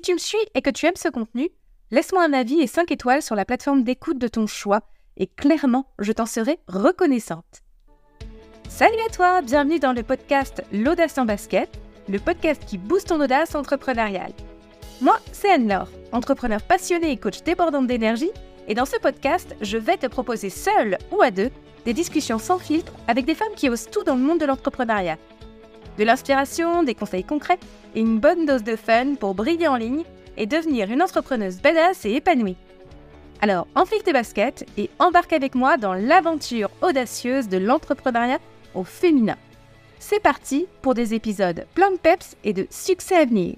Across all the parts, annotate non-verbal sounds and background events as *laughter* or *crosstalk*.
Si tu me suis et que tu aimes ce contenu, laisse-moi un avis et 5 étoiles sur la plateforme d'écoute de ton choix et clairement, je t'en serai reconnaissante. Salut à toi, bienvenue dans le podcast L'audace en basket, le podcast qui booste ton audace entrepreneuriale. Moi, c'est Anne-Laure, entrepreneur passionné et coach débordante d'énergie, et dans ce podcast, je vais te proposer seul ou à deux des discussions sans filtre avec des femmes qui osent tout dans le monde de l'entrepreneuriat. De l'inspiration, des conseils concrets et une bonne dose de fun pour briller en ligne et devenir une entrepreneuse badass et épanouie. Alors, enfile tes baskets et embarque avec moi dans l'aventure audacieuse de l'entrepreneuriat au féminin. C'est parti pour des épisodes plein de peps et de succès à venir.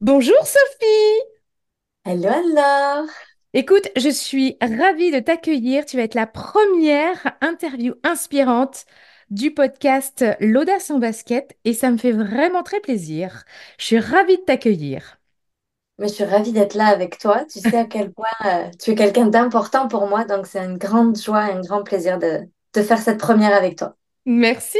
Bonjour Sophie Hello alors Écoute, je suis ravie de t'accueillir. Tu vas être la première interview inspirante du podcast L'audace en basket et ça me fait vraiment très plaisir. Je suis ravie de t'accueillir. Mais je suis ravie d'être là avec toi. Tu sais à quel point euh, tu es quelqu'un d'important pour moi, donc c'est une grande joie, un grand plaisir de, de faire cette première avec toi. Merci.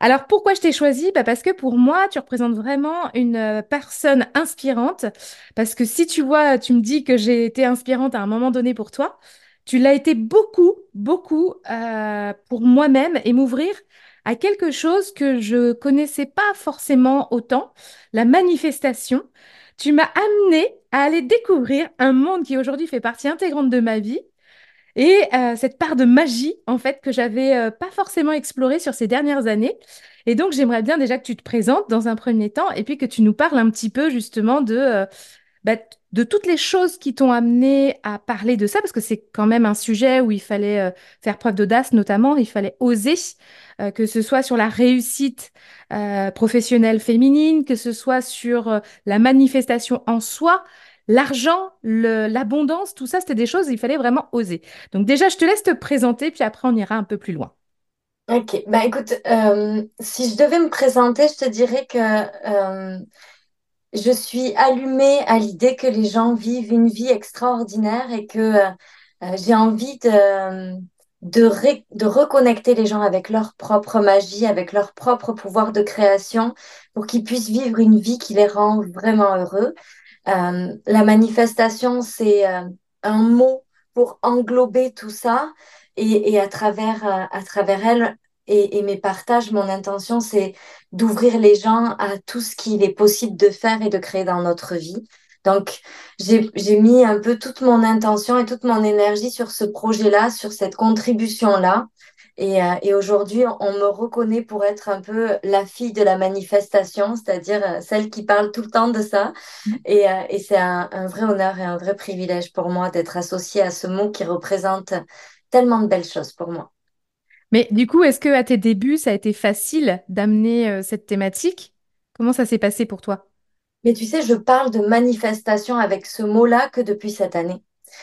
Alors pourquoi je t'ai choisi? Bah Parce que pour moi, tu représentes vraiment une euh, personne inspirante. Parce que si tu vois, tu me dis que j'ai été inspirante à un moment donné pour toi, tu l'as été beaucoup, beaucoup euh, pour moi-même et m'ouvrir à quelque chose que je connaissais pas forcément autant, la manifestation. Tu m'as amené à aller découvrir un monde qui aujourd'hui fait partie intégrante de ma vie et euh, cette part de magie, en fait, que j'avais euh, pas forcément explorée sur ces dernières années. Et donc, j'aimerais bien déjà que tu te présentes dans un premier temps et puis que tu nous parles un petit peu justement de, euh, bah, de toutes les choses qui t'ont amené à parler de ça, parce que c'est quand même un sujet où il fallait faire preuve d'audace, notamment, il fallait oser, que ce soit sur la réussite professionnelle féminine, que ce soit sur la manifestation en soi, l'argent, l'abondance, tout ça, c'était des choses, il fallait vraiment oser. Donc déjà, je te laisse te présenter, puis après, on ira un peu plus loin. Ok, bah écoute, euh, si je devais me présenter, je te dirais que euh, je suis allumée à l'idée que les gens vivent une vie extraordinaire et que euh, j'ai envie de, reconnecter les gens avec leur propre magie, avec leur propre pouvoir de création, pour qu'ils puissent vivre une vie qui les rend vraiment heureux. Euh, la manifestation, c'est euh, un mot pour englober tout ça et, à travers, euh, à travers elle et, mes partages, mon intention, c'est d'ouvrir les gens à tout ce qu'il est possible de faire et de créer dans notre vie. Donc, j'ai mis un peu toute mon intention et toute mon énergie sur ce projet-là, sur cette contribution-là. Euh, et, aujourd'hui, on me reconnaît pour être un peu la fille de la manifestation, c'est-à-dire euh, celle qui parle tout le temps de ça. Mm. Et, euh, et c'est un, vrai honneur et un vrai privilège pour moi d'être associée à ce mot qui représente tellement de belles choses pour moi. Mais du coup, est-ce que à tes débuts, ça a été facile d'amener cette thématique? Comment ça s'est passé pour toi? Mais tu sais, je parle de manifestation avec ce mot-là que depuis cette année.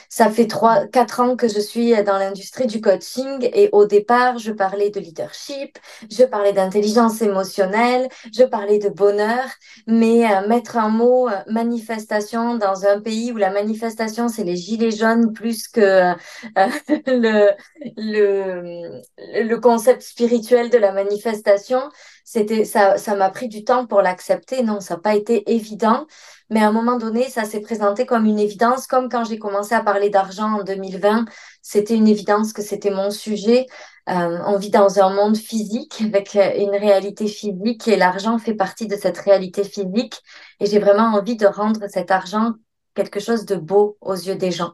Ça fait trois, quatre ans que je suis dans l'industrie du coaching et au départ, je parlais de leadership, je parlais d'intelligence émotionnelle, je parlais de bonheur, mais euh, mettre un mot euh, manifestation dans un pays où la manifestation, c'est les gilets jaunes plus que euh, *laughs* le, concept spirituel de la manifestation, c'était ça, ça m'a pris du temps pour l'accepter. Non, ça n'a pas été évident. Mais à un moment donné, ça s'est présenté comme une évidence, comme quand j'ai commencé à parler d'argent en 2020, c'était une évidence que c'était mon sujet. Euh, on vit dans un monde physique avec euh, une réalité physique et l'argent fait partie de cette réalité physique. Et j'ai vraiment envie de rendre cet argent quelque chose de beau aux yeux des gens.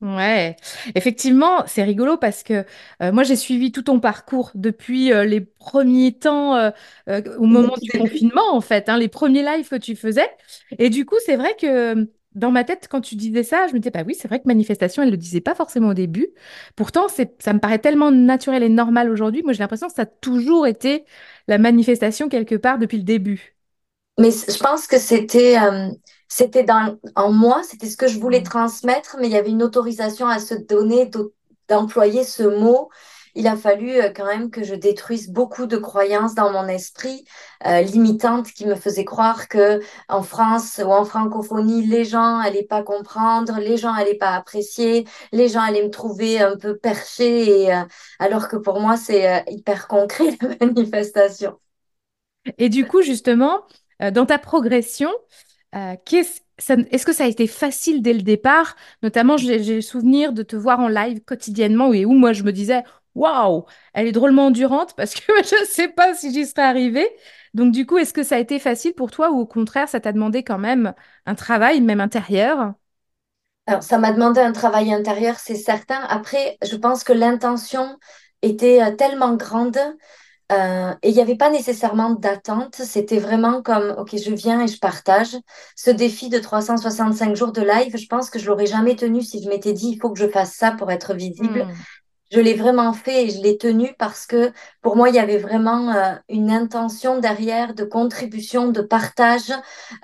Ouais, effectivement, c'est rigolo parce que euh, moi j'ai suivi tout ton parcours depuis euh, les premiers temps, euh, au moment du confinement en fait, hein, les premiers lives que tu faisais. Et du coup, c'est vrai que dans ma tête, quand tu disais ça, je me disais, bah oui, c'est vrai que manifestation, elle ne le disait pas forcément au début. Pourtant, ça me paraît tellement naturel et normal aujourd'hui. Moi, j'ai l'impression que ça a toujours été la manifestation quelque part depuis le début. Mais je pense que c'était c'était en moi, c'était ce que je voulais transmettre, mais il y avait une autorisation à se donner d'employer ce mot. Il a fallu euh, quand même que je détruise beaucoup de croyances dans mon esprit euh, limitantes qui me faisaient croire que en France ou en francophonie, les gens allaient pas comprendre, les gens allaient pas apprécier, les gens allaient me trouver un peu perché, euh, alors que pour moi c'est hyper concret *laughs* la manifestation. Et du coup, justement, dans ta progression, euh, est-ce que ça a été facile dès le départ? Notamment, j'ai le souvenir de te voir en live quotidiennement et où moi je me disais, waouh, elle est drôlement endurante parce que *laughs* je ne sais pas si j'y serais arrivée. Donc, du coup, est-ce que ça a été facile pour toi ou au contraire, ça t'a demandé quand même un travail, même intérieur? Ça m'a demandé un travail intérieur, c'est certain. Après, je pense que l'intention était euh, tellement grande euh, et il n'y avait pas nécessairement d'attente. C'était vraiment comme, OK, je viens et je partage. Ce défi de 365 jours de live, je pense que je l'aurais jamais tenu si je m'étais dit, il faut que je fasse ça pour être visible. Hmm. Je l'ai vraiment fait et je l'ai tenu parce que pour moi, il y avait vraiment euh, une intention derrière de contribution, de partage.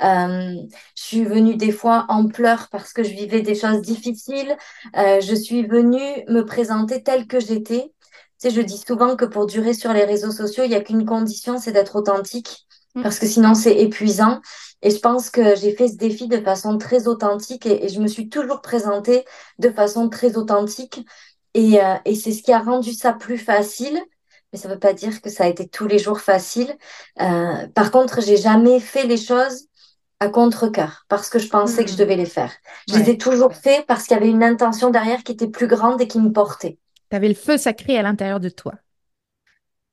Euh, je suis venue des fois en pleurs parce que je vivais des choses difficiles. Je suis venue me présenter telle que j'étais. Tu sais, je dis souvent que pour durer sur les réseaux sociaux, il n'y a qu'une condition, c'est d'être authentique Hmm. parce que sinon c'est épuisant. Et je pense que j'ai fait ce défi de façon très authentique et, et je me suis toujours présentée de façon très authentique. Et, euh, et c'est ce qui a rendu ça plus facile. Mais ça ne veut pas dire que ça a été tous les jours facile. Euh, par contre, j'ai jamais fait les choses à contre-cœur parce que je pensais que je Hmm. devais les faire. Je les ai toujours fait parce qu'il y avait une intention derrière qui était plus grande et qui me portait. Tu avais le feu sacré à l'intérieur de toi.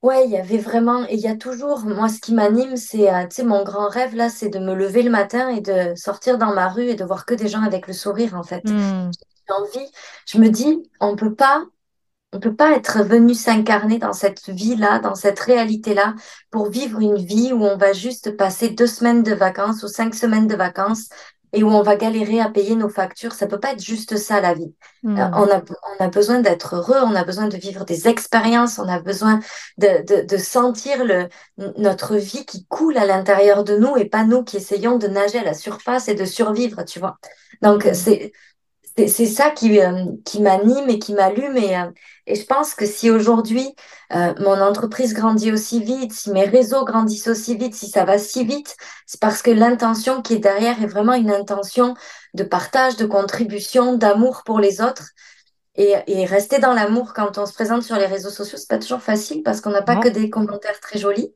Ouais, il y avait vraiment, et il y a toujours, moi, ce qui m'anime, c'est, euh, tu sais, mon grand rêve, là, c'est de me lever le matin et de sortir dans ma rue et de voir que des gens avec le sourire, en fait. Hmm. J'ai envie, je me dis, on peut pas On peut pas être venu s'incarner dans cette vie-là, dans cette réalité-là, pour vivre une vie où on va juste passer deux semaines de vacances ou cinq semaines de vacances et où on va galérer à payer nos factures. Ça peut pas être juste ça, la vie. Euh, Hmm. on a, on a besoin d'être heureux, on a besoin de vivre des expériences, on a besoin de, de, de sentir le, notre vie qui coule à l'intérieur de nous et pas nous qui essayons de nager à la surface et de survivre, tu vois. Donc, Hmm. c'est, c'est ça qui, euh, qui m'anime et qui m'allume. Et, euh, et je pense que si aujourd'hui, euh, mon entreprise grandit aussi vite, si mes réseaux grandissent aussi vite, si ça va si vite, c'est parce que l'intention qui est derrière est vraiment une intention de partage, de contribution, d'amour pour les autres. Et, et rester dans l'amour quand on se présente sur les réseaux sociaux, c'est pas toujours facile parce qu'on n'a pas que des commentaires très jolis.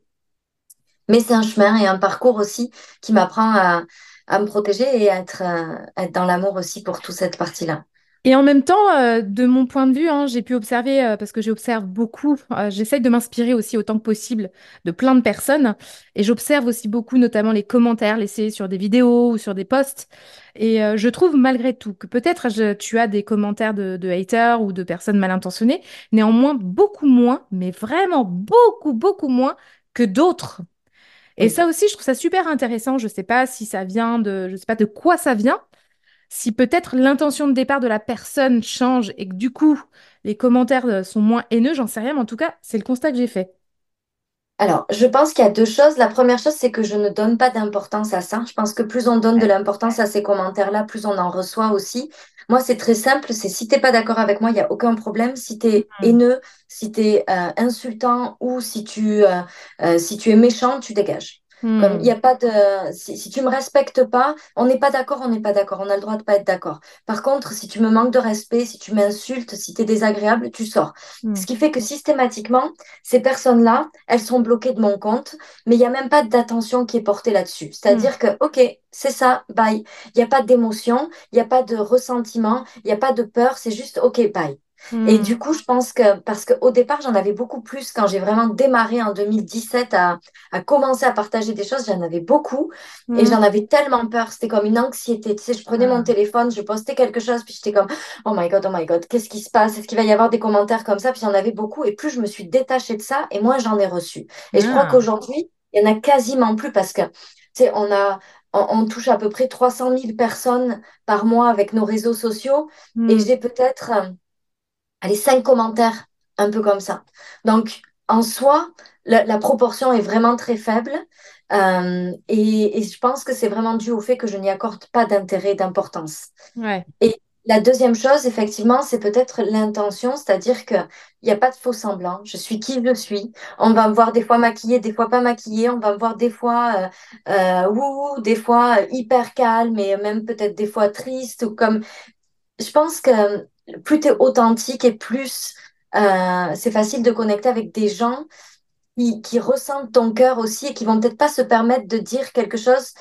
Mais c'est un chemin et un parcours aussi qui m'apprend à, à me protéger et à être, euh, être dans l'amour aussi pour toute cette partie-là. Et en même temps, euh, de mon point de vue, hein, j'ai pu observer, euh, parce que j'observe beaucoup, j'essaye de m'inspirer aussi autant que possible de plein de personnes, et j'observe aussi beaucoup notamment les commentaires laissés sur des vidéos ou sur des posts, et je trouve malgré tout que peut-être tu as des commentaires de, de haters ou de personnes mal intentionnées, néanmoins beaucoup moins, mais vraiment beaucoup, beaucoup moins que d'autres. Et ça aussi, je trouve ça super intéressant. Je sais pas si ça vient de, je sais pas de quoi ça vient, si peut-être l'intention de départ de la personne change et que du coup, les commentaires euh, sont moins haineux, j'en sais rien, mais en tout cas, c'est le constat que j'ai fait. Alors, je pense qu'il y a deux choses. La première chose, c'est que je ne donne pas d'importance à ça. Je pense que plus on donne de l'importance à ces commentaires-là, plus on en reçoit aussi. Moi, c'est très simple. C'est si t'es pas d'accord avec moi, il n'y a aucun problème. Si tu es Hmm. haineux, si tu es insultant ou si tu, euh, euh, si tu es méchant, tu dégages. Comme il n'y Hmm. a pas de. Si, si tu me respectes pas, on n'est pas d'accord, on n'est pas d'accord. On a le droit de pas être d'accord. Par contre, si tu me manques de respect, si tu m'insultes, si tu es désagréable, tu sors. Hmm. Ce qui fait que systématiquement, ces personnes-là, elles sont bloquées de mon compte, mais il n'y a même pas d'attention qui est portée là-dessus. Hmm. C'est-à-dire que, OK, c'est ça, bye. Il n'y a pas d'émotion, il n'y a pas de ressentiment, il n'y a pas de peur, c'est juste OK, bye. Et Hmm. du coup, je pense que, parce qu'au départ, j'en avais beaucoup plus quand j'ai vraiment démarré en 2017 à, à commencer à partager des choses, j'en avais beaucoup et Hmm. j'en avais tellement peur, c'était comme une anxiété. Tu sais, je prenais mon téléphone, je postais quelque chose, puis j'étais comme, oh my God, oh my God, qu'est-ce qui se passe? Est-ce qu'il va y avoir des commentaires comme ça? Puis j'en avais beaucoup et plus je me suis détachée de ça et moins j'en ai reçu. Et je crois Ah. qu'aujourd'hui, il y en a quasiment plus parce que, tu sais, on a, on, touche à peu près 300 000 personnes par mois avec nos réseaux sociaux et Hmm. j'ai peut-être, allez, cinq commentaires, un peu comme ça. Donc, en soi, la, la proportion est vraiment très faible. euh, et, et je pense que c'est vraiment dû au fait que je n'y accorde pas d'intérêt d'importance. Ouais. Et la deuxième chose, effectivement, c'est peut-être l'intention, c'est-à-dire qu'il n'y a pas de faux semblant. Je suis qui je suis. On va me voir des fois maquillée, des fois pas maquillée. On va me voir des fois euh, euh, wouhou, des fois hyper calme et même peut-être des fois triste. Ou comme... Je pense que plus tu es authentique et plus euh, c'est facile de connecter avec des gens qui, qui ressentent ton cœur aussi et qui vont peut-être pas se permettre de dire quelque chose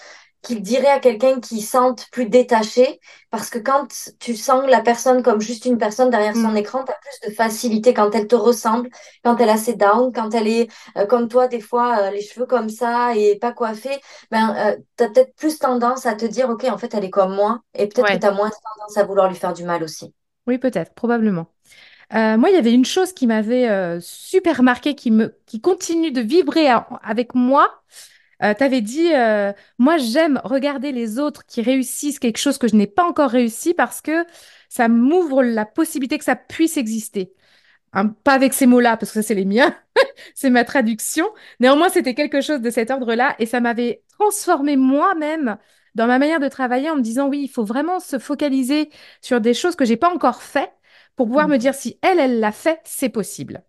qu'il dirait à quelqu'un qui sente plus détaché, parce que quand tu sens la personne comme juste une personne derrière son Mm. écran, tu as plus de facilité quand elle te ressemble, quand elle a ses downs, quand elle est euh, comme toi, des fois, euh, les cheveux comme ça et pas coiffée, ben, tu as peut-être plus tendance à te dire, OK, en fait, elle est comme moi, et peut-être que Ouais, tu as moins tendance à vouloir lui faire du mal aussi. Oui, peut-être, probablement. Euh, moi, il y avait une chose qui m'avait euh, super marqué, qui me, qui continue de vibrer avec moi. Euh, tu avais dit, euh, moi, j'aime regarder les autres qui réussissent quelque chose que je n'ai pas encore réussi parce que ça m'ouvre la possibilité que ça puisse exister. Hein, pas avec ces mots-là, parce que ça, c'est les miens, *laughs* c'est ma traduction. Néanmoins, c'était quelque chose de cet ordre-là et ça m'avait transformé moi-même dans ma manière de travailler en me disant, oui, il faut vraiment se focaliser sur des choses que j'ai pas encore fait pour pouvoir me dire si elle, elle l'a fait, c'est possible.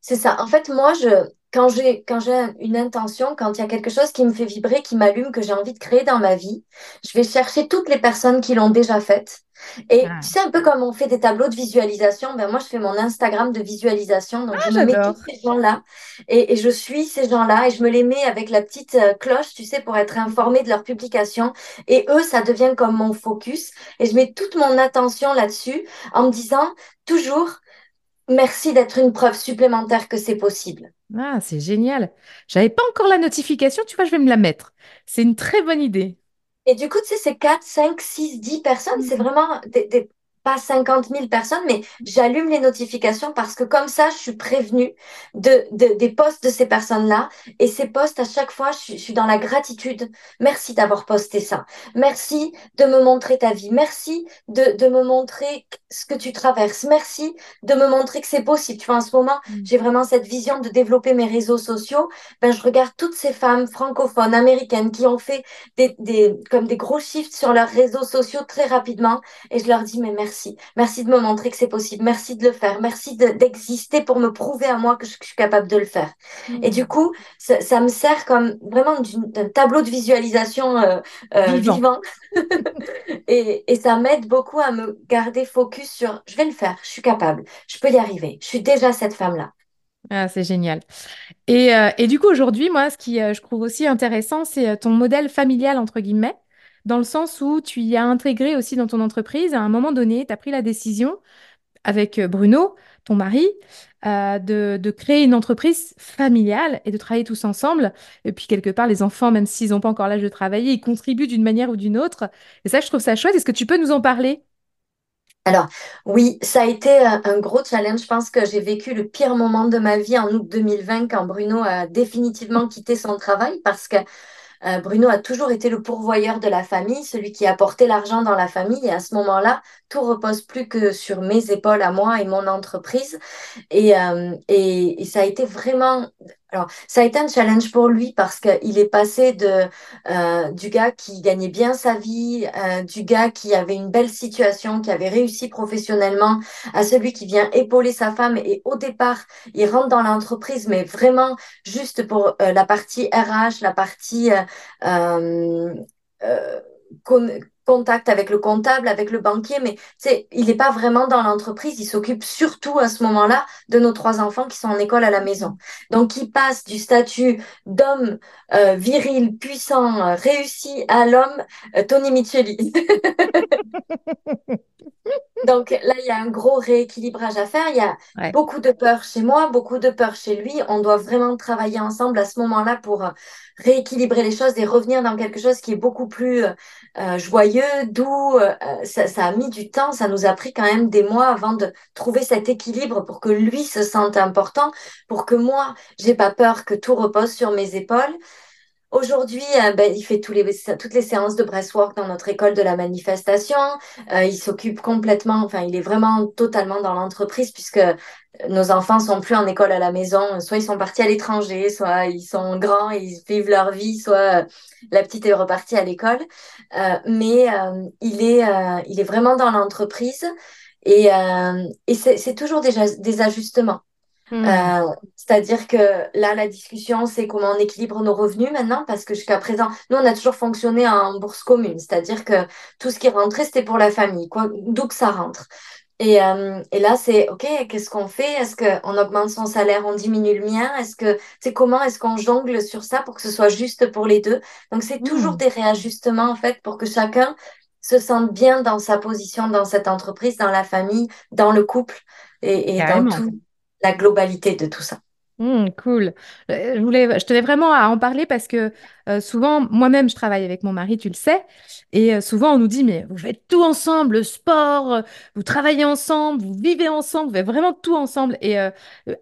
C'est ça. En fait, moi, je, quand j'ai, quand j'ai une intention, quand il y a quelque chose qui me fait vibrer, qui m'allume, que j'ai envie de créer dans ma vie, je vais chercher toutes les personnes qui l'ont déjà faite. Et Ah, tu sais, un peu comme on fait des tableaux de visualisation, ben moi, je fais mon Instagram de visualisation. Donc, je me mets tous ces gens-là et, et je suis ces gens-là et je me les mets avec la petite euh, cloche, tu sais, pour être informée de leur publication. Et eux, ça devient comme mon focus. Et je mets toute mon attention là-dessus en me disant toujours, merci d'être une preuve supplémentaire que c'est possible. Ah, c'est génial. J'avais pas encore la notification, tu vois, je vais me la mettre. C'est une très bonne idée. Et du coup, tu sais, c'est 4, 5, 6, 10 personnes, c'est Mhm. vraiment des, des- pas cinquante mille personnes, mais j'allume les notifications parce que comme ça, je suis prévenue de, de- des posts de ces personnes-là. Et ces posts, à chaque fois, je, suis je suis dans la gratitude. Merci d'avoir posté ça. Merci de me montrer ta vie. Merci de, de me montrer ce que tu traverses. Merci de me montrer que c'est possible. Tu vois, en ce moment, Mhm. j'ai vraiment cette vision de développer mes réseaux sociaux. Ben, je regarde toutes ces femmes francophones, américaines, qui ont fait des, des, comme des gros shifts sur leurs réseaux sociaux très rapidement. Et je leur dis, mais merci. Merci de me montrer que c'est possible. Merci de le faire. Merci de- d'exister pour me prouver à moi que je, que je suis capable de le faire. Et du coup, ça, ça me sert comme vraiment d'un tableau de visualisation euh, euh, Vivant. vivant. *laughs* Et, et ça m'aide beaucoup à me garder focus sur, je vais le faire, je suis capable, je peux y arriver. Je suis déjà cette femme-là. Ah, c'est génial. Et, euh, et du coup, aujourd'hui, moi, ce qui, je trouve aussi intéressant, c'est ton modèle familial, entre guillemets, dans le sens où tu y as intégré aussi dans ton entreprise, à un moment donné, tu as pris la décision avec euh, Bruno, ton mari, euh, de, de créer une entreprise familiale et de travailler tous ensemble. Et puis, quelque part, les enfants, même s'ils n'ont pas encore l'âge de travailler, ils contribuent d'une manière ou d'une autre. Et ça, je trouve ça chouette. Est-ce que tu peux nous en parler? Alors, oui, ça a été un, un gros challenge. Je pense que j'ai vécu le pire moment de ma vie en août 2020 quand Bruno a définitivement quitté son travail parce que Euh, Bruno a toujours été le pourvoyeur de la famille, celui qui apportait l'argent dans la famille. Et à ce moment-là, tout repose plus que sur mes épaules à moi et mon entreprise. Et, euh, et, et ça a été vraiment... Alors, ça a été un challenge pour lui parce qu'il est passé de, euh, du gars qui gagnait bien sa vie, euh, du gars qui avait une belle situation, qui avait réussi professionnellement, à celui qui vient épauler sa femme. Et au départ, il rentre dans l'entreprise, mais vraiment juste pour euh, la partie RH, la partie euh, contact avec le comptable, avec le banquier, mais il n'est pas vraiment dans l'entreprise, il s'occupe surtout à ce moment-là de nos trois enfants qui sont en école à la maison. Donc, il passe du statut d'homme euh, viril, puissant, euh, réussi à l'homme euh, Tony Micheli. *laughs* *laughs* Donc là, il y a un gros rééquilibrage à faire. Il y a Ouais. beaucoup de peur chez moi, beaucoup de peur chez lui. On doit vraiment travailler ensemble à ce moment-là pour euh, rééquilibrer les choses et revenir dans quelque chose qui est beaucoup plus euh, euh, joyeux, doux. Euh, ça, ça a mis du temps, ça nous a pris quand même des mois avant de trouver cet équilibre pour que lui se sente important, pour que moi, j'ai pas peur que tout repose sur mes épaules. Aujourd'hui, euh, ben, il fait tous les, toutes les séances de breathwork dans notre école de la manifestation. Euh, il s'occupe complètement, enfin, il est vraiment totalement dans l'entreprise puisque nos enfants sont plus en école à la maison. Soit ils sont partis à l'étranger, soit ils sont grands et ils vivent leur vie, soit euh, la petite est repartie à l'école. Euh, mais euh, il est, euh, il est vraiment dans l'entreprise et, et c'est toujours des, des ajustements. Hmm. Euh, c'est-à-dire que là, la discussion, c'est comment on équilibre nos revenus maintenant, parce que jusqu'à présent, nous, on a toujours fonctionné en bourse commune, c'est-à-dire que tout ce qui rentrait, c'était pour la famille, quoi, d'où que ça rentre. Et, euh, et là, c'est OK, qu'est-ce qu'on fait? Est-ce qu'on augmente son salaire, on diminue le mien? Est-ce que, c'est comment est-ce qu'on jongle sur ça pour que ce soit juste pour les deux? Donc, c'est toujours Hmm, des réajustements, en fait, pour que chacun se sente bien dans sa position, dans cette entreprise, dans la famille, dans le couple et, et dans carrément. La globalité de tout ça. Hmm, cool. Euh, Je voulais, je tenais vraiment à en parler parce que euh, souvent, moi-même, je travaille avec mon mari, tu le sais, et euh, souvent on nous dit, mais vous faites tout ensemble, le sport, vous travaillez ensemble, vous vivez ensemble, vous faites vraiment tout ensemble. Et à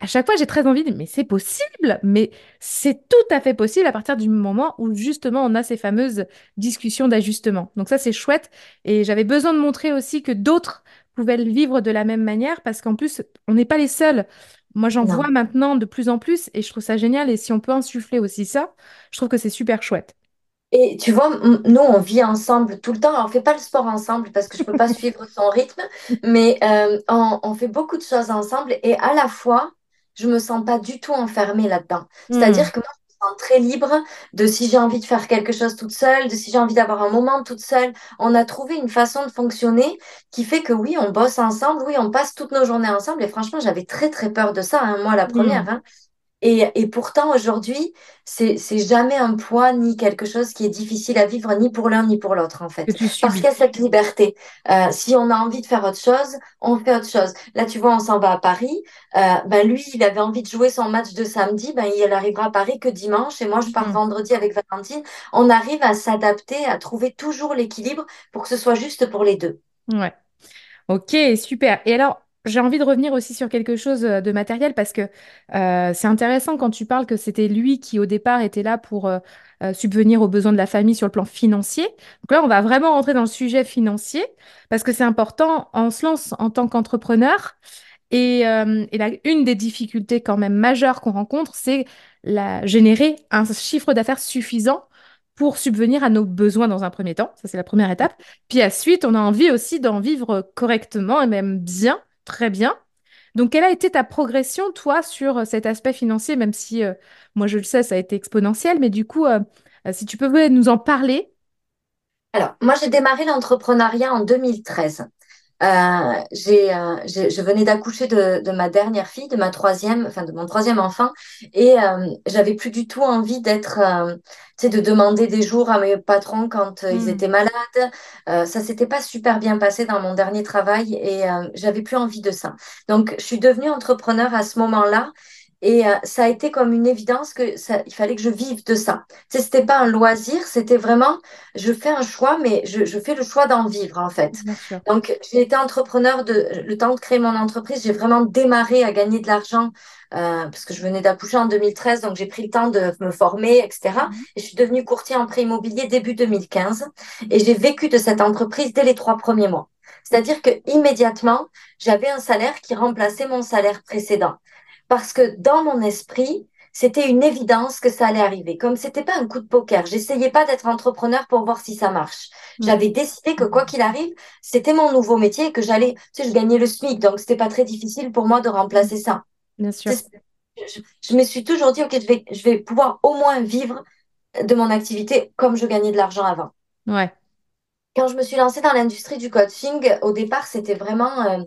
chaque fois, j'ai très envie de, mais c'est possible, mais c'est tout à fait possible à partir du moment où justement on a ces fameuses discussions d'ajustement. Donc ça, c'est chouette. Et j'avais besoin de montrer aussi que d'autres pouvaient le vivre de la même manière parce qu'en plus, on n'est pas les seuls. Moi, j'en vois maintenant de plus en plus et je trouve ça génial. Et si on peut insuffler aussi ça, je trouve que c'est super chouette. Et tu vois, nous, on vit ensemble tout le temps. Alors, on fait pas le sport ensemble parce que je peux pas *laughs* suivre son rythme, mais euh, on, on fait beaucoup de choses ensemble et à la fois, je me sens pas du tout enfermée là-dedans. Hmm, C'est-à-dire que moi, sens très libre de si j'ai envie de faire quelque chose toute seule, de si j'ai envie d'avoir un moment toute seule. On a trouvé une façon de fonctionner qui fait que oui, on bosse ensemble, oui, on passe toutes nos journées ensemble. Et franchement, j'avais très, très peur de ça, hein, moi, la première. hmm. hein. Et, et pourtant, aujourd'hui, c'est, c'est jamais un poids ni quelque chose qui est difficile à vivre, ni pour l'un ni pour l'autre, en fait. Parce qu'il y a cette liberté. Euh, si on a envie de faire autre chose, on fait autre chose. Là, tu vois, on s'en va à Paris. Euh, ben lui, il avait envie de jouer son match de samedi. Ben, il arrivera à Paris que dimanche. Et moi, je pars Hmm, vendredi avec Valentine. On arrive à s'adapter, à trouver toujours l'équilibre pour que ce soit juste pour les deux. Ouais. Ok, super. Et alors, j'ai envie de revenir aussi sur quelque chose euh, de matériel parce que euh, c'est intéressant quand tu parles que c'était lui qui, au départ, était là pour euh, subvenir aux besoins de la famille sur le plan financier. Donc là, on va vraiment rentrer dans le sujet financier parce que c'est important. On se lance en tant qu'entrepreneur. Et, une des difficultés quand même majeures qu'on rencontre, c'est la, générer un chiffre d'affaires suffisant pour subvenir à nos besoins dans un premier temps. Ça, c'est la première étape. Puis ensuite, on a envie aussi d'en vivre correctement et même bien, très bien. Donc, quelle a été ta progression, toi, sur cet aspect financier, même si, euh, moi, je le sais, ça a été exponentiel, mais du coup, euh, euh, si tu peux nous en parler. Alors, moi, j'ai démarré l'entrepreneuriat en 2013. Euh, j'ai, euh, j'ai- je venais d'accoucher de, de ma dernière fille, de ma troisième, enfin de mon troisième enfant, et euh, j'avais plus du tout envie d'être, euh, tu sais, de demander des jours à mes patrons quand euh, ils Hmm, étaient malades. Euh, ça s'était pas super bien passé dans mon dernier travail et euh, j'avais plus envie de ça. Donc, je suis devenue entrepreneur à ce moment-là. Et euh, ça a été comme une évidence que ça, il fallait que je vive de ça. Tu sais, c'était pas un loisir, c'était vraiment, je fais un choix, mais je, je fais le choix d'en vivre en fait. Donc, j'ai été entrepreneur de, le temps de créer mon entreprise, j'ai vraiment démarré à gagner de l'argent euh, parce que je venais d'accoucher en 2013, donc j'ai pris le temps de me former, etc. Mhm. Et je suis devenue courtier en prêt immobilier début 2015 et j'ai vécu de cette entreprise dès les trois premiers mois. C'est-à-dire que immédiatement, j'avais un salaire qui remplaçait mon salaire précédent. Parce que dans mon esprit, c'était une évidence que ça allait arriver. Comme c'était pas un coup de poker, j'essayais pas d'être entrepreneur pour voir si ça marche. Ouais. J'avais décidé que quoi qu'il arrive, c'était mon nouveau métier et que j'allais, tu sais, je gagnais le SMIC, donc c'était pas très difficile pour moi de remplacer ça. Bien sûr. Je, je me suis toujours dit, OK, je vais, je vais pouvoir au moins vivre de mon activité comme je gagnais de l'argent avant. Ouais. Quand je me suis lancée dans l'industrie du coaching, au départ, c'était vraiment euh,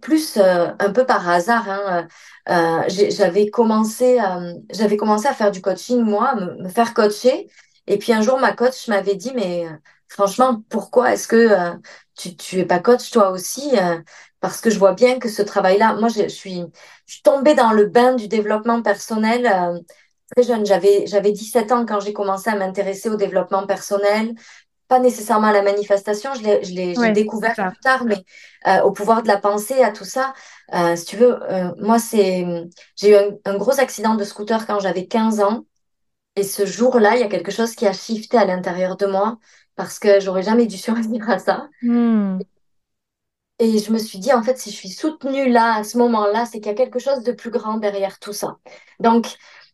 plus euh, un peu par hasard. hein. Euh, j'avais commencé, euh, j'avais commencé à faire du coaching, moi, me, me faire coacher. Et puis un jour, ma coach m'avait dit, mais euh, franchement, pourquoi est-ce que euh, tu, tu es pas coach toi aussi? Euh, parce que je vois bien que ce travail-là, moi, je, je suis, je suis tombée dans le bain du développement personnel. euh, Très jeune, j'avais j'avais 17 ans quand j'ai commencé à m'intéresser au développement personnel, pas nécessairement à la manifestation, je l'ai, je l'ai, j'ai Ouais, plus découvert plus tard, mais euh, au pouvoir de la pensée, à tout ça. Euh, si tu veux, euh, moi, c'est, j'ai eu un, un gros accident de scooter quand j'avais 15 ans. Et ce jour-là, il y a quelque chose qui a shifté à l'intérieur de moi parce que j'aurais jamais dû *laughs* survivre à ça. Hmm, Et je me suis dit, en fait, si je suis soutenue là, à ce moment-là, c'est qu'il y a quelque chose de plus grand derrière tout ça. Donc,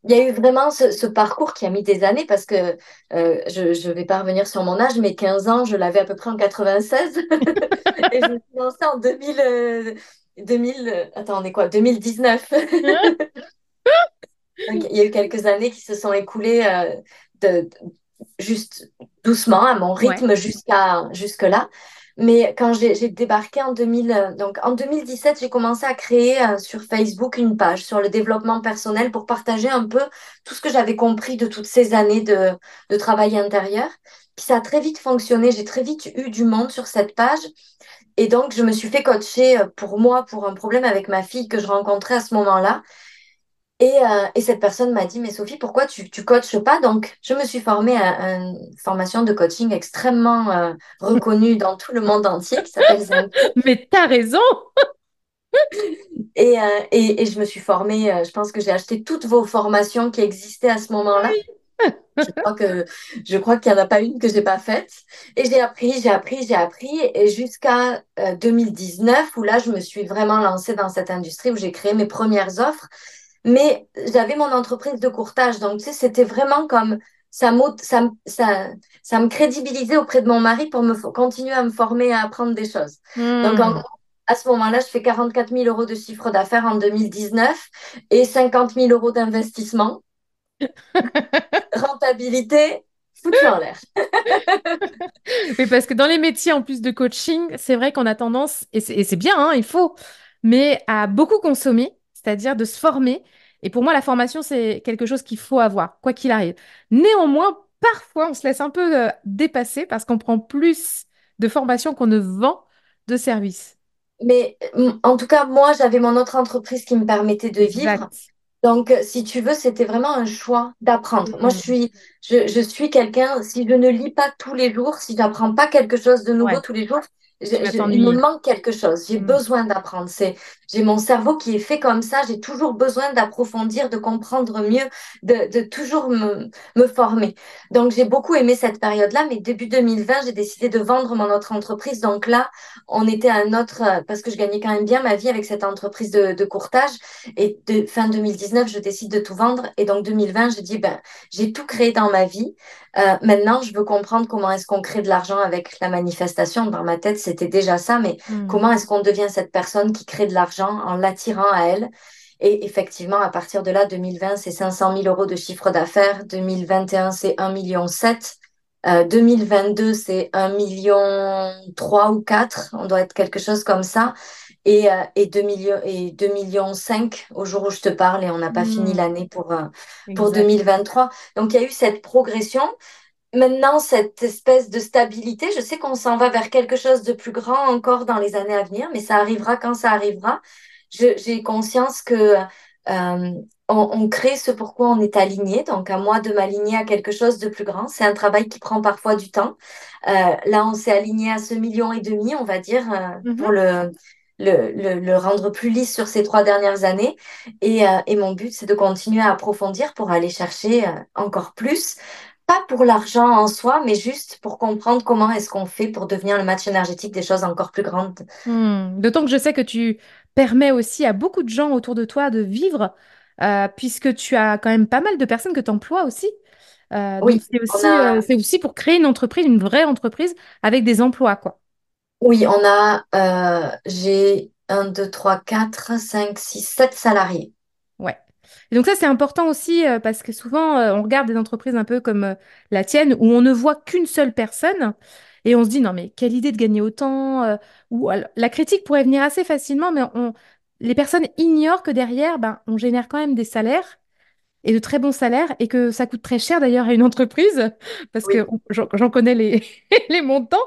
il y a eu vraiment ce, ce parcours qui a mis des années parce que euh, je ne vais pas revenir sur mon âge, mais 15 ans, je l'avais à peu près en 96. *laughs* Et je me suis lancée en 2000, euh, 2000, euh, attends, on est quoi? 2019. *laughs* Donc, il y a eu quelques années qui se sont écoulées euh, de, de- juste doucement, à mon Ouais. rythme, jusqu'à jusque-là. Mais quand j'ai débarqué en 2000, euh, donc en 2017, j'ai commencé à créer euh, sur Facebook une page sur le développement personnel pour partager un peu tout ce que j'avais compris de toutes ces années de, de travail intérieur. Puis ça a très vite fonctionné. J'ai très vite eu du monde sur cette page. Et donc, je me suis fait coacher euh, pour moi, pour un problème avec ma fille que je rencontrais à ce moment-là. Et, euh, et cette personne m'a dit, mais Sophie, pourquoi tu ne coaches pas? Donc, je me suis formée à, une formation de coaching extrêmement euh, reconnue dans tout le monde entier qui s'appelle. *laughs* Mais t'as raison! Et, euh, et, et, je me suis formée, je pense que j'ai acheté toutes vos formations qui existaient à ce moment-là. *laughs* Je crois que je crois qu'il n'y en a pas une que j'ai pas faite. Et j'ai appris, j'ai appris, j'ai appris, et jusqu'à 2019 où là, je me suis vraiment lancée dans cette industrie où j'ai créé mes premières offres. Mais j'avais mon entreprise de courtage. Donc, tu sais, c'était vraiment comme ça, ça, ça, ça me crédibilisait auprès de mon mari pour me continuer à me former, à apprendre des choses. Donc, en, hmm. à ce moment-là, je fais 44 000 euros de chiffre d'affaires en 2019 et 50 000 euros d'investissement. *laughs* Rentabilité, foutu en l'air. *laughs* mais parce que dans les métiers en plus de coaching, c'est vrai qu'on a tendance, et c'est bien, hein, il faut, mais à beaucoup consommer, c'est-à-dire de se former et pour moi, la formation, c'est quelque chose qu'il faut avoir, quoi qu'il arrive. Néanmoins, parfois, on se laisse un peu euh, dépasser parce qu'on prend plus de formation qu'on ne vend de services. Mais en tout cas, moi, j'avais mon autre entreprise qui me permettait de vivre. Donc, si tu veux, c'était vraiment un choix d'apprendre. Moi, je suis, je, je suis quelqu'un, si je ne lis pas tous les jours, si je n'apprends pas quelque chose de nouveau tous les jours, il me manque quelque chose. J'ai mm. besoin d'apprendre. C'est, j'ai mon cerveau qui est fait comme ça. J'ai toujours besoin d'approfondir, de comprendre mieux, de, de toujours me, me, former. Donc, j'ai beaucoup aimé cette période-là. Mais début 2020, j'ai décidé de vendre mon autre entreprise. Donc là, on était à un autre, parce que je gagnais quand même bien ma vie avec cette entreprise de, de courtage. Et de fin 2019, je décide de tout vendre. Et donc, 2020, je dis, ben, j'ai tout créé dans ma vie. Euh, maintenant, je veux comprendre comment est-ce qu'on crée de l'argent avec la manifestation. Dans ma tête, c'était déjà ça, mais hmm. comment est-ce qu'on devient cette personne qui crée de l'argent en l'attirant à elle? Et effectivement, à partir de là, 2020, c'est 500 000 euros de chiffre d'affaires. 2021, c'est 1,7 million. 2022, c'est 1 million 3 ou 4. On doit être quelque chose comme ça et, euh, et 2 millions et 2 millions 5 au jour où je te parle et on n'a pas fini hmm. l'année pour, euh, pour 2023. Donc il y a eu cette progression. Maintenant, cette espèce de stabilité, je sais qu'on s'en va vers quelque chose de plus grand encore dans les années à venir, mais ça arrivera quand ça arrivera. J'ai conscience que euh, on, on, crée ce pourquoi on est aligné. Donc, à moi de m'aligner à quelque chose de plus grand. C'est un travail qui prend parfois du temps. Euh, là, on s'est aligné à ce million et demi, on va dire, euh, pour mm-hmm. le, le, le, rendre plus lisse sur ces trois dernières années. Et, et mon but, c'est de continuer à approfondir pour aller chercher encore plus. Pas pour l'argent en soi, mais juste pour comprendre comment est-ce qu'on fait pour devenir le match énergétique des choses encore plus grandes. Hmm. D'autant que je sais que tu permets aussi à beaucoup de gens autour de toi de vivre, euh, puisque tu as quand même pas mal de personnes que tu emploies aussi. oui, c'est aussi, aussi pour créer une entreprise, une vraie entreprise avec des emplois, quoi. Oui, on a, euh, j'ai 1, 2, 3, 4, 5, 6, 7 salariés. Ouais. Et donc ça, c'est important aussi euh, parce que souvent, euh, on regarde des entreprises un peu comme la tienne où on ne voit qu'une seule personne et on se dit, non, mais quelle idée de gagner autant. ou la critique pourrait venir assez facilement, mais les personnes ignorent que derrière, ben, on génère quand même des salaires et de très bons salaires et que ça coûte très cher d'ailleurs à une entreprise parce que j'en connais les, *laughs* les montants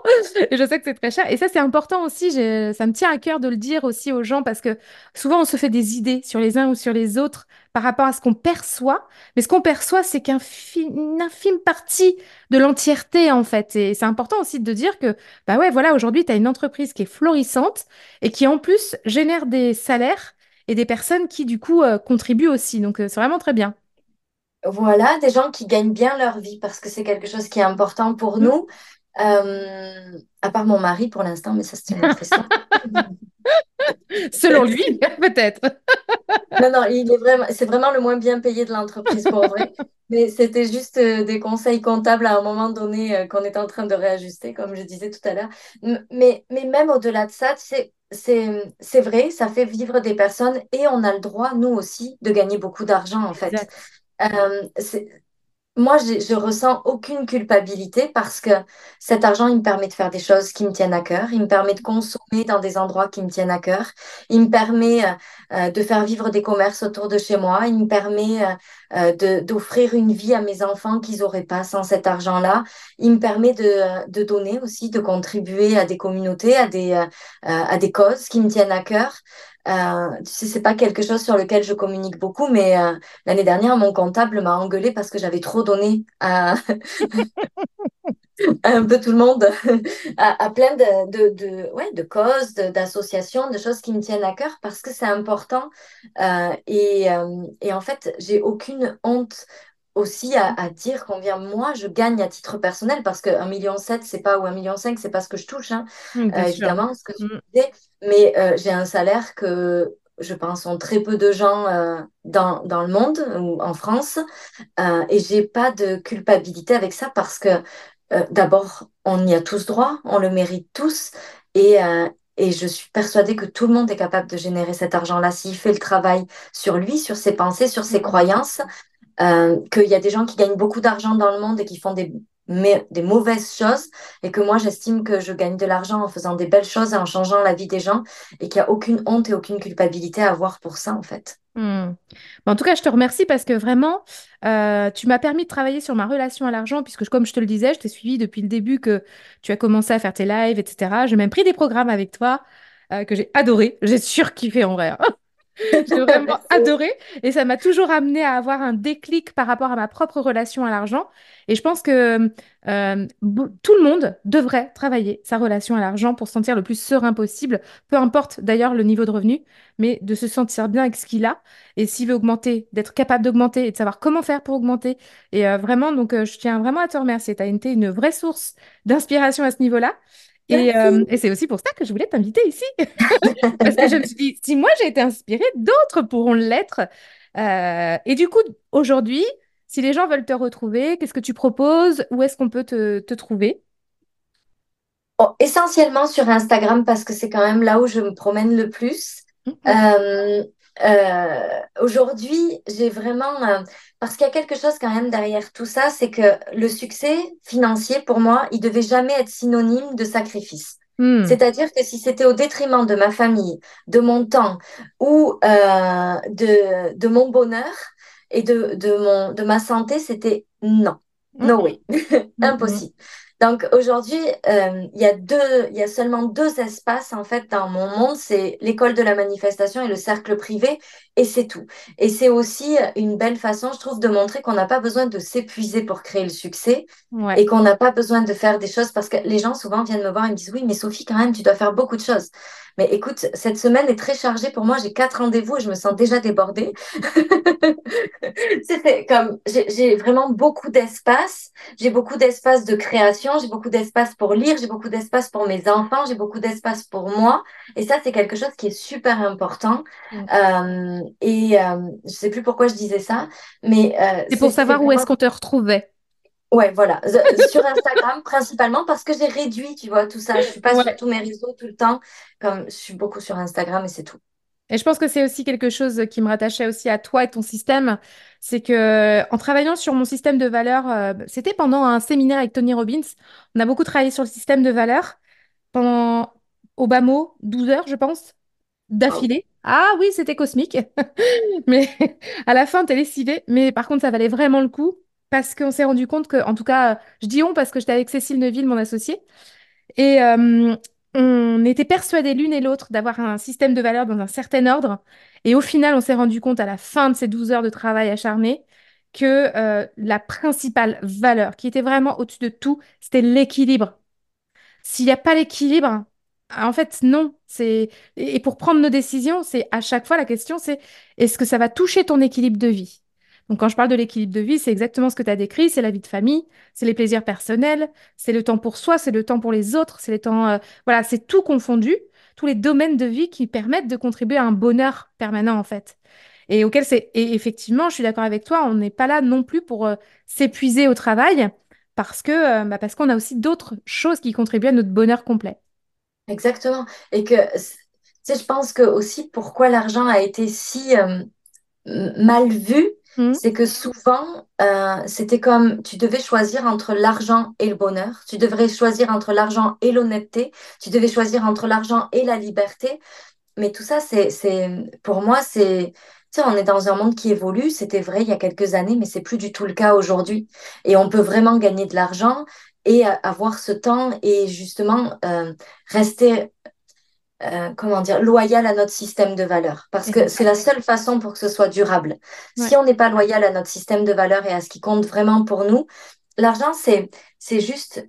et je sais que c'est très cher. Et ça, c'est important aussi. Ça me tient à cœur de le dire aussi aux gens parce que souvent on se fait des idées sur les uns ou sur les autres par rapport à ce qu'on perçoit. Mais ce qu'on perçoit, c'est qu'une infime partie de l'entièreté en fait. Et c'est important aussi de dire que, bah ouais, voilà, aujourd'hui, tu as une entreprise qui est florissante et qui en plus génère des salaires et des personnes qui du coup euh, contribuent aussi. Donc euh, c'est vraiment très bien. Voilà, des gens qui gagnent bien leur vie parce que c'est quelque chose qui est important pour mm. nous. Euh, à part mon mari pour l'instant, mais ça c'est une autre histoire. *laughs* Selon lui, *laughs* peut-être. non, non, il est vraiment, c'est vraiment le moins bien payé de l'entreprise pour vrai. Mais c'était juste euh, des conseils comptables à un moment donné euh, qu'on était en train de réajuster, comme je disais tout à l'heure. Mais, mais même au-delà de ça, c'est, c'est, c'est vrai, ça fait vivre des personnes et on a le droit, nous aussi, de gagner beaucoup d'argent en fait. Euh, Moi, je ressens aucune culpabilité parce que cet argent, il me permet de faire des choses qui me tiennent à cœur. Il me permet de consommer dans des endroits qui me tiennent à cœur. Il me permet euh, euh, de faire vivre des commerces autour de chez moi. Il me permet euh, de, d'offrir une vie à mes enfants qu'ils n'auraient pas sans cet argent-là. Il me permet de, de donner aussi, de contribuer à des communautés, à des, euh, à des causes qui me tiennent à cœur. Euh, tu sais, c'est pas quelque chose sur lequel je communique beaucoup, mais euh, L'année dernière, mon comptable m'a engueulé parce que j'avais trop donné à *laughs* *laughs* *laughs* un peu tout le monde, *laughs* à, à plein de, de, de, ouais, de causes, d'associations, de choses qui me tiennent à cœur parce que c'est important. Euh, et, euh, et en fait, j'ai aucune honte aussi à, à dire combien moi je gagne à titre personnel parce que 1,7 million, c'est pas, ou 1,5 million, c'est pas ce que je touche, hein, euh, évidemment, ce que tu Mm. disais, mais j'ai un salaire que je pense ont très peu de gens euh, dans, dans le monde ou en France. Euh, et j'ai pas de culpabilité avec ça parce que euh, d'abord, on y a tous droit, on le mérite tous. Et, euh, et je suis persuadée que tout le monde est capable de générer cet argent-là s'il fait le travail sur lui, sur ses pensées, sur ses Mm. croyances. Euh, qu'il y a des gens qui gagnent beaucoup d'argent dans le monde et qui font des, mais- des mauvaises choses. Et que moi, j'estime que je gagne de l'argent en faisant des belles choses et en changeant la vie des gens. Et qu'il n'y a aucune honte et aucune culpabilité à avoir pour ça, en fait. Mais En tout cas, je te remercie parce que vraiment, euh, tu m'as permis de travailler sur ma relation à l'argent, puisque comme je te le disais, je t'ai suivi depuis le début que tu as commencé à faire tes lives, etc. J'ai même pris des programmes avec toi euh, que j'ai adoré. J'ai *laughs* surkiffé en vrai. *laughs* J'ai vraiment *laughs* adoré et ça m'a toujours amené à avoir un déclic par rapport à ma propre relation à l'argent. Et je pense que euh, tout le monde devrait travailler sa relation à l'argent pour se sentir le plus serein possible, peu importe d'ailleurs le niveau de revenu, mais de se sentir bien avec ce qu'il a. Et s'il veut augmenter, d'être capable d'augmenter et de savoir comment faire pour augmenter. Et euh, vraiment, donc euh, je tiens vraiment à te remercier. Tu as été une vraie source d'inspiration à ce niveau-là. Et, euh, et c'est aussi pour ça que je voulais t'inviter ici. *laughs* Parce que je me suis dit, si moi j'ai été inspirée, d'autres pourront l'être. Euh, et du coup, aujourd'hui, si les gens veulent te retrouver, qu'est-ce que tu proposes? Où est-ce qu'on peut te, te trouver? Oh, essentiellement sur Instagram parce que c'est quand même là où je me promène le plus. Euh, euh, aujourd'hui, j'ai vraiment... euh, parce qu'il y a quelque chose quand même derrière tout ça, c'est que le succès financier, pour moi, il devait jamais être synonyme de sacrifice. Hmm. C'est-à-dire que si c'était au détriment de ma famille, de mon temps ou euh, de, de mon bonheur et de, de, mon, de ma santé, c'était non. No Mhm. way. Mhm. *laughs* Impossible. Donc aujourd'hui, euh, il y a il y a seulement deux espaces en fait dans mon monde, c'est l'école de la manifestation et le cercle privé, et c'est tout. Et c'est aussi une belle façon, je trouve, de montrer qu'on n'a pas besoin de s'épuiser pour créer le succès Ouais. et qu'on n'a pas besoin de faire des choses parce que les gens souvent viennent me voir et me disent oui, mais Sophie, quand même, tu dois faire beaucoup de choses. Mais écoute, cette semaine est très chargée pour moi. J'ai quatre rendez-vous et je me sens déjà débordée. *laughs* C'était comme j'ai j'ai vraiment beaucoup d'espace. J'ai beaucoup d'espace de création. J'ai beaucoup d'espace pour lire. J'ai beaucoup d'espace pour mes enfants. J'ai beaucoup d'espace pour moi. Et ça, c'est quelque chose qui est super important. Mm. Euh, et euh, je sais plus pourquoi je disais ça, mais euh, C'est pour savoir où est-ce qu'on te retrouvait. Ouais, voilà. Sur Instagram, *laughs* principalement parce que j'ai réduit, tu vois, tout ça. Je suis pas sur tous mes réseaux tout le temps. Comme je suis beaucoup sur Instagram et c'est tout. Et je pense que c'est aussi quelque chose qui me rattachait aussi à toi et ton système. C'est que en travaillant sur mon système de valeurs, euh, c'était pendant un séminaire avec Tony Robbins. On a beaucoup travaillé sur le système de valeurs pendant au bas mot 12 heures, je pense. D'affilée. Ah oui, c'était cosmique. *laughs* Mais à la fin, t'es lessivé. Mais par contre, ça valait vraiment le coup parce qu'on s'est rendu compte que, en tout cas, je dis on parce que j'étais avec Cécile Neville, mon associée, et euh, on était persuadés l'une et l'autre d'avoir un système de valeurs dans un certain ordre. Et au final, on s'est rendu compte à la fin de ces 12 heures de travail acharné que euh, la principale valeur qui était vraiment au-dessus de tout, c'était l'équilibre. S'il n'y a pas l'équilibre, en fait, non. Et pour prendre nos décisions, c'est à chaque fois la question, c'est est-ce que ça va toucher ton équilibre de vie? Donc, quand je parle de l'équilibre de vie, c'est exactement ce que tu as décrit, c'est la vie de famille, c'est les plaisirs personnels, c'est le temps pour soi, c'est le temps pour les autres, c'est les temps, euh, voilà, c'est tout confondu, tous les domaines de vie qui permettent de contribuer à un bonheur permanent, en fait. Et auquel c'est, et effectivement, je suis d'accord avec toi, on n'est pas là non plus pour euh, s'épuiser au travail parce que, euh, bah, parce qu'on a aussi d'autres choses qui contribuent à notre bonheur complet. Exactement. Et que, tu sais, je pense que aussi pourquoi l'argent a été si, euh, mal vu, Hmm. c'est que souvent, euh, c'était comme tu devais choisir entre l'argent et le bonheur, tu devrais choisir entre l'argent et l'honnêteté, tu devais choisir entre l'argent et la liberté. Mais tout ça, c'est, c'est, pour moi, c'est, tu sais, on est dans un monde qui évolue. C'était vrai il y a quelques années, mais c'est plus du tout le cas aujourd'hui. Et on peut vraiment gagner de l'argent et avoir ce temps et justement euh, rester euh, comment dire, loyal à notre système de valeurs. Parce que c'est la seule façon pour que ce soit durable. Ouais. Si on n'est pas loyal à notre système de valeurs et à ce qui compte vraiment pour nous, l'argent, c'est, c'est juste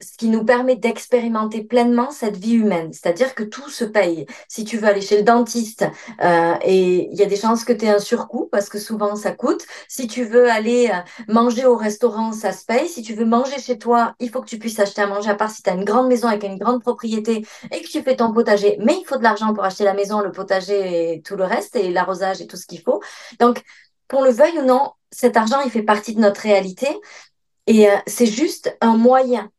ce qui nous permet d'expérimenter pleinement cette vie humaine. C'est-à-dire que tout se paye. Si tu veux aller chez le dentiste, euh, et il y a des chances que tu aies un surcoût parce que souvent ça coûte. Si tu veux aller euh, manger au restaurant, ça se paye. Si tu veux manger chez toi, il faut que tu puisses acheter à manger, à part si tu as une grande maison avec une grande propriété et que tu fais ton potager. Mais il faut de l'argent pour acheter la maison, le potager et tout le reste, et l'arrosage et tout ce qu'il faut. Donc, qu'on le veuille ou non, cet argent, il fait partie de notre réalité. Et euh, c'est juste un moyen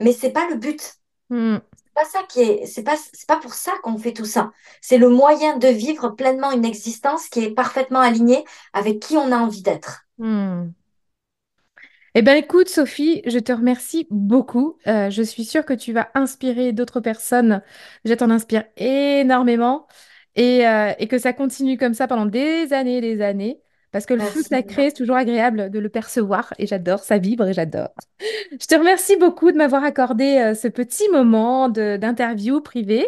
mais c'est pas le but. Hmm. C'est pas ça qui est, c'est pas, c'est pas pour ça qu'on fait tout ça. C'est le moyen de vivre pleinement une existence qui est parfaitement alignée avec qui on a envie d'être. Hmm. Eh bien, écoute, Sophie, je te remercie beaucoup. Euh, je suis sûre que tu vas inspirer d'autres personnes. Je t'en inspire énormément et, euh, et que ça continue comme ça pendant des années et des années. Parce que le flux que Merci. ça crée, c'est toujours agréable de le percevoir et j'adore, ça vibre et j'adore. Je te remercie beaucoup de m'avoir accordé euh, ce petit moment d'interview privée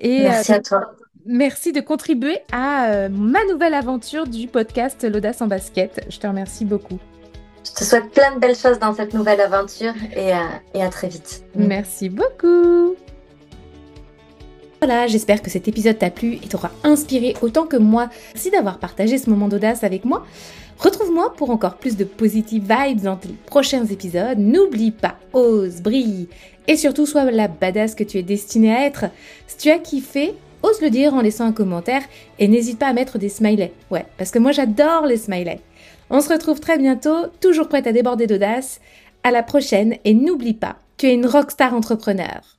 et euh, Merci à toi. merci de contribuer à euh, ma nouvelle aventure du podcast L'audace en basket. Je te remercie beaucoup. Je te souhaite plein de belles choses dans cette nouvelle aventure et, et à très vite. Merci beaucoup. Voilà, j'espère que cet épisode t'a plu et t'aura inspiré autant que moi. Merci d'avoir partagé ce moment d'audace avec moi. Retrouve-moi pour encore plus de positive vibes dans les prochains épisodes. N'oublie pas, ose, brille et surtout sois la badass que tu es destinée à être. Si tu as kiffé, ose le dire en laissant un commentaire et n'hésite pas à mettre des smileys. Ouais, parce que moi j'adore les smileys. On se retrouve très bientôt, toujours prête à déborder d'audace. À la prochaine et n'oublie pas, tu es une rockstar entrepreneur.